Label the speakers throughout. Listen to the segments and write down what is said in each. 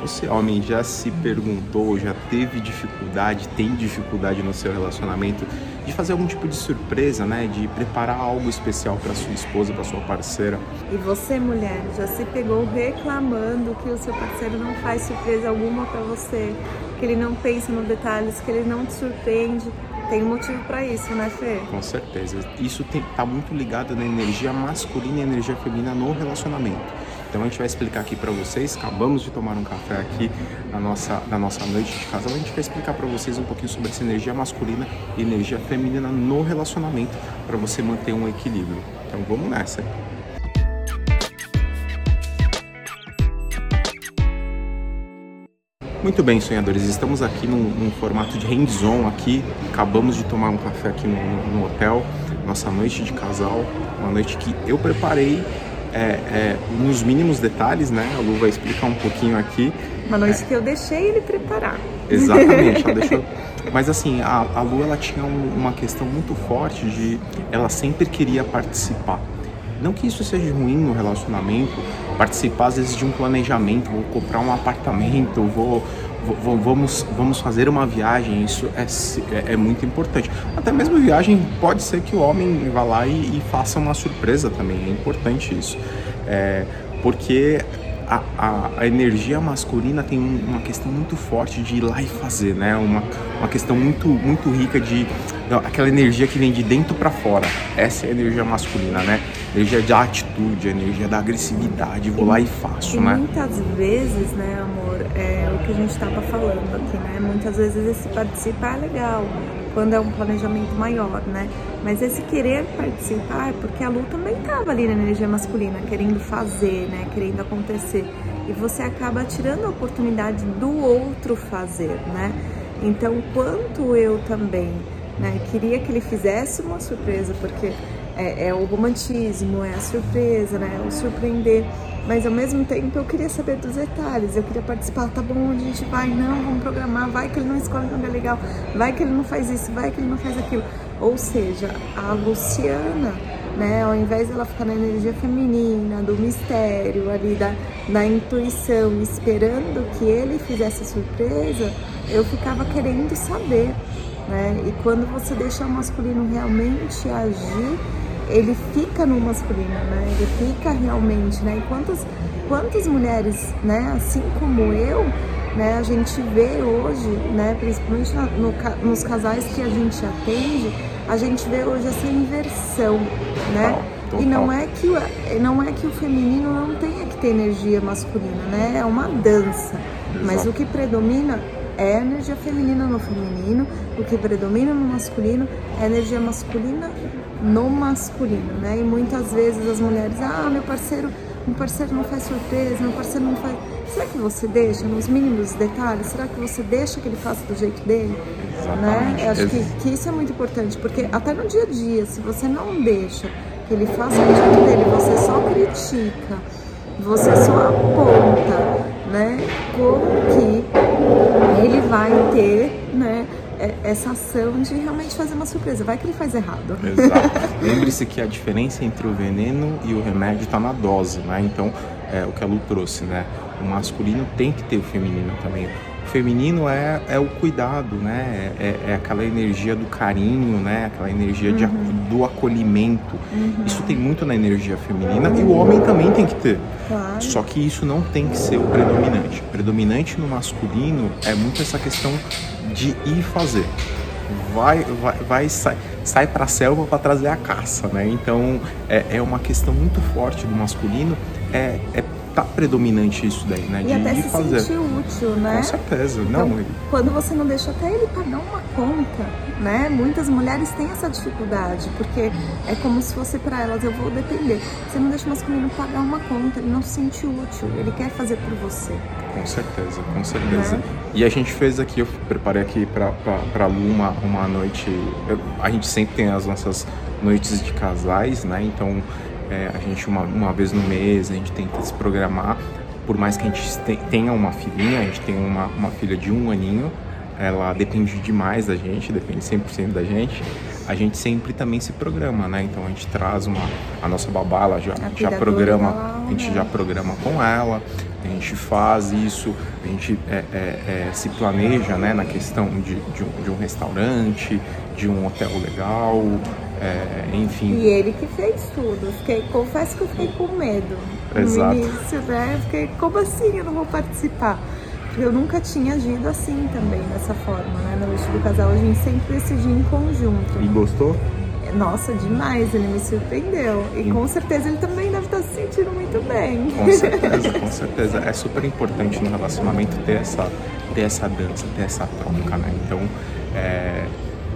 Speaker 1: Você, homem, já se perguntou, já teve dificuldade, tem dificuldade no seu relacionamento de fazer algum tipo de surpresa, né? De preparar algo especial para sua esposa, para sua parceira?
Speaker 2: E você, mulher, já se pegou reclamando que o seu parceiro não faz surpresa alguma para você, que ele não pensa nos detalhes, que ele não te surpreende? Tem um motivo para isso, né, Fê?
Speaker 1: Com certeza. Isso está muito ligado na energia masculina e energia feminina no relacionamento. Então a gente vai explicar aqui para vocês. Acabamos de tomar um café aqui na nossa, na nossa noite de casal. A gente vai explicar para vocês um pouquinho sobre essa energia masculina e energia feminina no relacionamento para você manter um equilíbrio. Então vamos nessa. Muito bem, sonhadores, estamos aqui num, num formato de hands-on aqui. Acabamos de tomar um café aqui no, no, no hotel, nossa noite de casal, uma noite que eu preparei é, é, nos mínimos detalhes, né? A Lu vai explicar um pouquinho aqui.
Speaker 2: Uma noite é, que eu deixei ele preparar.
Speaker 1: Exatamente, ela deixou. Mas assim, a, a Lu ela tinha um, uma questão muito forte de ela sempre queria participar. Não que isso seja ruim no relacionamento, participar às vezes de um planejamento, vou comprar um apartamento, vou vamos, vamos fazer uma viagem, isso é, é, é, muito importante. Até mesmo viagem, pode ser que o homem vá lá e, e faça uma surpresa também, é importante isso. É, porque a, a, a, energia masculina tem uma questão muito forte de ir lá e fazer, né? Uma, uma questão muito, muito rica de aquela energia que vem de dentro para fora. Essa é a energia masculina, né? Energia da atitude, energia da agressividade, vou e, lá e faço,
Speaker 2: e
Speaker 1: né?
Speaker 2: Muitas vezes, né, amor, é o que a gente estava falando aqui, né? Muitas vezes esse participar é legal, quando é um planejamento maior, né? Mas esse querer participar é porque a Lu também estava ali na energia masculina, querendo fazer, né? Querendo acontecer. E você acaba tirando a oportunidade do outro fazer, né? Então, quanto eu também né, queria que ele fizesse uma surpresa, porque é, é o romantismo, é a surpresa, né? É o surpreender mas ao mesmo tempo eu queria saber dos detalhes, eu queria participar, tá bom, onde a gente vai? Não, vamos programar, vai que ele não escolhe um lugar legal, vai que ele não faz isso, vai que ele não faz aquilo. Ou seja, a Luciana, né, ao invés dela ficar na energia feminina, do mistério, ali da, da intuição, esperando que ele fizesse a surpresa, eu ficava querendo saber. Né? E quando você deixa o masculino realmente agir, ele fica no masculino, né? Ele fica realmente, né? E quantas, quantas mulheres, né? Assim como eu, né? A gente vê hoje, né? Principalmente no, nos casais que a gente atende, a gente vê hoje essa inversão, né? E não é que não é que o feminino não tenha que ter energia masculina, né? É uma dança. Mas o que predomina é a energia feminina no feminino, o que predomina no masculino é a energia masculina no masculino, né? E muitas vezes as mulheres, ah, meu parceiro, meu parceiro não faz surpresa, meu parceiro não faz. Será que você deixa nos mínimos detalhes? Será que você deixa que ele faça do jeito dele? Né? Eu acho que, que isso é muito importante, porque até no dia a dia, se você não deixa que ele faça do jeito dele, você só critica, você só aponta, né? Como que ele vai ter, né? É, essa ação de realmente fazer uma surpresa. Vai que ele faz errado.
Speaker 1: Exato. Lembre-se que a diferença entre o veneno e o remédio está na dose, né? Então, é o que a Lu trouxe, né? O masculino tem que ter o feminino também. Feminino é, é o cuidado, né? É, é aquela energia do carinho, né? Aquela energia de, uhum. do acolhimento. Uhum. Isso tem muito na energia feminina e o homem também tem que ter. Claro. Só que isso não tem que ser o predominante. O predominante no masculino é muito essa questão de ir fazer. Vai, vai, vai sai, sai para a selva para trazer a caça, né? Então é, é uma questão muito forte do masculino, é, é tá predominante isso daí, né?
Speaker 2: E de até se fazer. sentir útil, né?
Speaker 1: Com certeza, então, não.
Speaker 2: Quando você não deixa até ele pagar uma conta, né? Muitas mulheres têm essa dificuldade, porque é como se fosse para elas, eu vou depender. Você não deixa o masculino pagar uma conta, ele não se sente útil, ele quer fazer por você.
Speaker 1: Com certeza, com certeza. Né? E a gente fez aqui, eu preparei aqui para Lu uma, uma noite. Eu, a gente sempre tem as nossas noites de casais, né? Então é, a gente, uma, uma vez no mês, a gente tenta se programar. Por mais que a gente tenha uma filhinha, a gente tem uma, uma filha de um aninho, ela depende demais da gente, depende 100% da gente. a gente sempre também se programa, né? Então a gente traz uma a nossa babá, ela já,
Speaker 2: A
Speaker 1: já programa, a gente
Speaker 2: aula.
Speaker 1: já programa com ela, a gente faz isso, a gente é, é, é, se planeja, né? Na questão de, de, um, de um restaurante, de um hotel legal, é, enfim.
Speaker 2: E ele que fez tudo. Fiquei, confesso que eu fiquei com medo.
Speaker 1: Exato.
Speaker 2: No início, né? Eu Fiquei, como assim eu não vou participar? Porque eu nunca tinha agido assim também, dessa forma, né? No do casal, a gente sempre decidia em conjunto.
Speaker 1: E gostou?
Speaker 2: Nossa, demais, ele me surpreendeu. E com certeza ele também deve estar se sentindo muito bem.
Speaker 1: Com certeza, com certeza. É super importante no relacionamento ter essa, ter essa dança, ter essa troca, né? Então, é,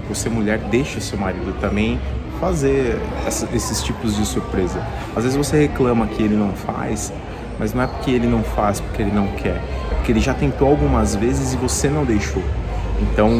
Speaker 1: você mulher deixa seu marido também fazer essa- esses tipos de surpresa. Às vezes você reclama que ele não faz, mas não é porque ele não faz porque ele não quer, é porque ele já tentou algumas vezes e você não deixou. Então,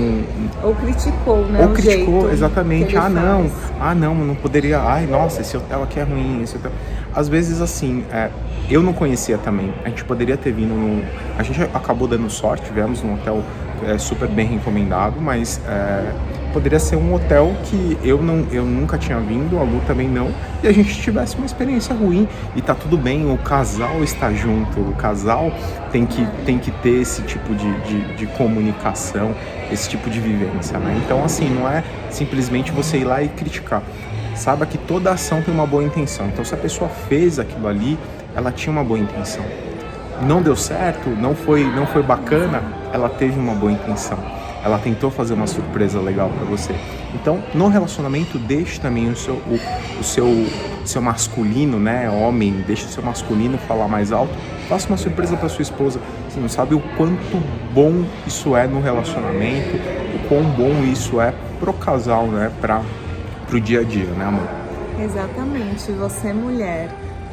Speaker 2: Ou criticou, né?
Speaker 1: ou
Speaker 2: o
Speaker 1: criticou, exatamente. Ah, não.
Speaker 2: faz.
Speaker 1: Ah, não, não poderia. Ai, nossa, esse hotel aqui é ruim. Esse hotel... Às vezes, assim, é, eu não conhecia também. A gente poderia ter vindo num. A gente acabou dando sorte, tivemos num hotel é, super bem recomendado, mas é, poderia ser um hotel que eu, não, eu nunca tinha vindo, a Lu também não, e a gente tivesse uma experiência ruim. E tá tudo bem, o casal está junto, o casal tem que, tem que ter esse tipo de, de, de comunicação, esse tipo de vivência, né? Então, assim, não é simplesmente você ir lá e criticar. Saiba que toda ação tem uma boa intenção. Então, se a pessoa fez aquilo ali, ela tinha uma boa intenção. Não deu certo, não foi, não foi bacana, ela teve uma boa intenção. Ela tentou fazer uma surpresa legal para você. Então, no relacionamento, deixe também o seu, o, o seu, seu masculino, né, homem, deixe o seu masculino falar mais alto. Faça uma surpresa para sua esposa. Você não sabe o quanto bom isso é no relacionamento, o quão bom isso é pro casal, né, para pro dia a dia, né, amor?
Speaker 2: Exatamente. Você, mulher,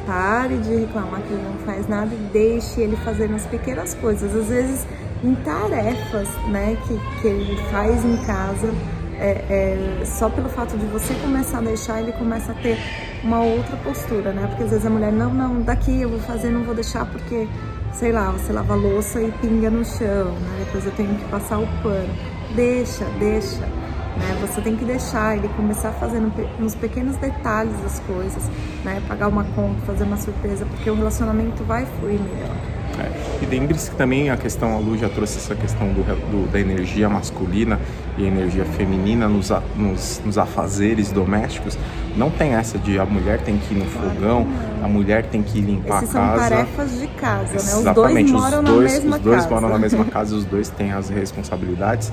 Speaker 2: pare de reclamar que ele não faz nada e deixe ele fazer nas pequenas coisas. Às vezes, em tarefas, né, que, que ele faz em casa, é, é, só pelo fato de você começar a deixar, ele começa a ter uma outra postura, né? Porque às vezes a mulher, não, não, daqui eu vou fazer, não vou deixar porque, sei lá, você lava a louça e pinga no chão, né? Depois eu tenho que passar o pano. Deixa, deixa. Né? Você tem que deixar ele começar a fazer no pe- nos pequenos detalhes das coisas, né? Pagar uma conta, fazer uma surpresa, porque o relacionamento vai fluir melhor.
Speaker 1: E lembre-se que também a questão, a Lu já trouxe essa questão do, do- da energia masculina e energia feminina nos, a- nos, nos afazeres domésticos. Não tem essa de a mulher tem que ir no fogão, a mulher tem que limpar
Speaker 2: Esses
Speaker 1: a
Speaker 2: são
Speaker 1: casa.
Speaker 2: tarefas de casa, né? Os dois
Speaker 1: Exatamente,
Speaker 2: moram
Speaker 1: os
Speaker 2: na
Speaker 1: dois,
Speaker 2: mesma
Speaker 1: os dois
Speaker 2: casa.
Speaker 1: moram na mesma casa, os dois têm as responsabilidades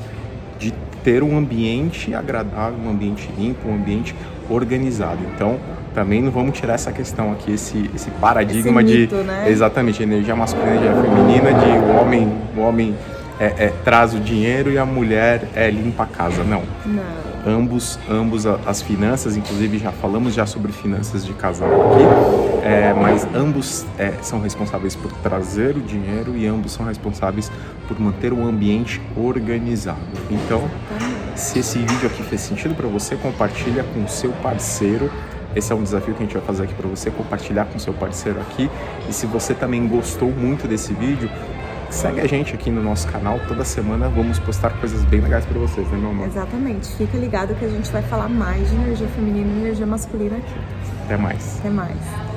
Speaker 1: de ter um ambiente agradável, um ambiente limpo, um ambiente organizado. Então, também não vamos tirar essa questão aqui, esse, esse paradigma
Speaker 2: Esse
Speaker 1: de
Speaker 2: mito, né?
Speaker 1: exatamente energia masculina e energia feminina, de o homem, o homem é, é, traz o dinheiro e a mulher é, limpa a casa. Não
Speaker 2: Não.
Speaker 1: ambos, ambos a- as finanças, inclusive já falamos já sobre finanças de casal aqui, é, mas ambos é, são responsáveis por trazer o dinheiro e ambos são responsáveis por manter o ambiente organizado. Então, se esse vídeo aqui fez sentido para você, compartilha com o seu parceiro. Esse é um desafio que a gente vai fazer aqui para você, compartilhar com seu parceiro aqui. E se você também gostou muito desse vídeo, segue a gente aqui no nosso canal. Toda semana vamos postar coisas bem legais para vocês, né, meu amor?
Speaker 2: Exatamente. Fica ligado que a gente vai falar mais de energia feminina e energia masculina aqui.
Speaker 1: Até mais.
Speaker 2: Até mais.